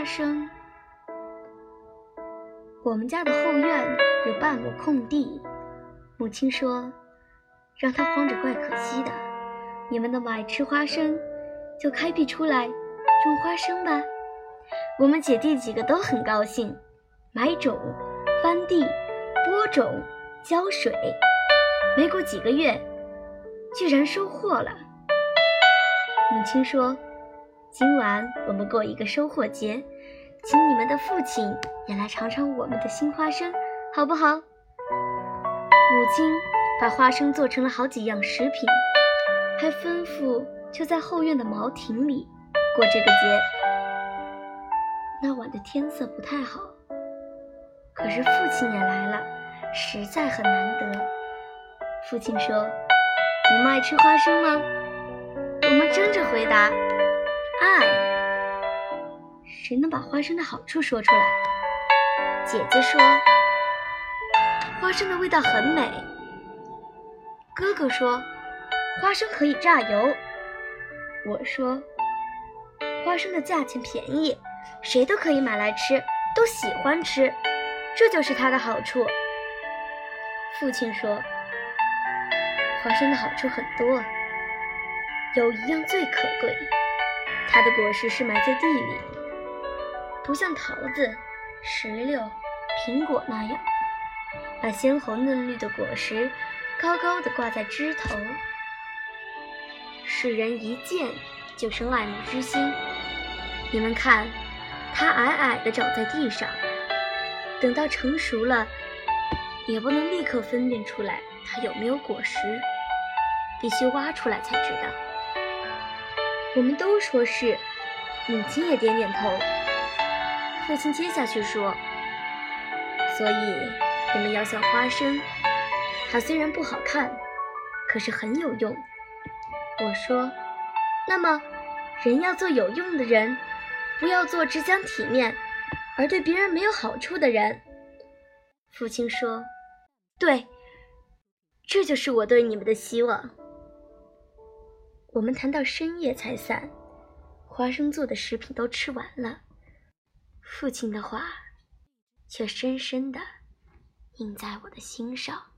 花生。我们家的后院有半亩空地，母亲说，让他荒着怪可惜的。你们那么爱吃花生，就开辟出来种花生吧。我们姐弟几个都很高兴，买种、翻地、播种、浇水。没过几个月，居然收获了。母亲说：“今晚我们过一个收获节，请你们的父亲也来尝尝我们的新花生，好不好？”母亲把花生做成了好几样食品，还吩咐就在后院的茅亭里过这个节。那晚的天色不太好，可是父亲也来了，实在很难得。父亲说：“你们爱吃花生吗？”我们争着回答：“。”谁能把花生的好处说出来？姐姐说：“花生的味道很美。”哥哥说：“花生可以榨油。”我说：“花生的价钱便宜，谁都可以买来吃，都喜欢吃，这就是它的好处。”父亲说：“花生的好处很多。”有一样最可贵，它的果实是埋在地里，不像桃子、石榴、苹果那样，把鲜红嫩绿的果实高高的挂在枝头，使人一见就生爱慕之心。你们看，它矮矮的长在地上，等到成熟了，也不能立刻分辨出来它有没有果实，必须挖出来才知道。我们都说是，母亲也点点头。父亲接下去说：“所以你们要像花生，它虽然不好看，可是很有用。”我说：“那么，人要做有用的人，不要做只讲体面而对别人没有好处的人。”父亲说：“对，这就是我对你们的希望。”我们谈到深夜才散，花生做的食品都吃完了，父亲的话却深深地印在我的心上。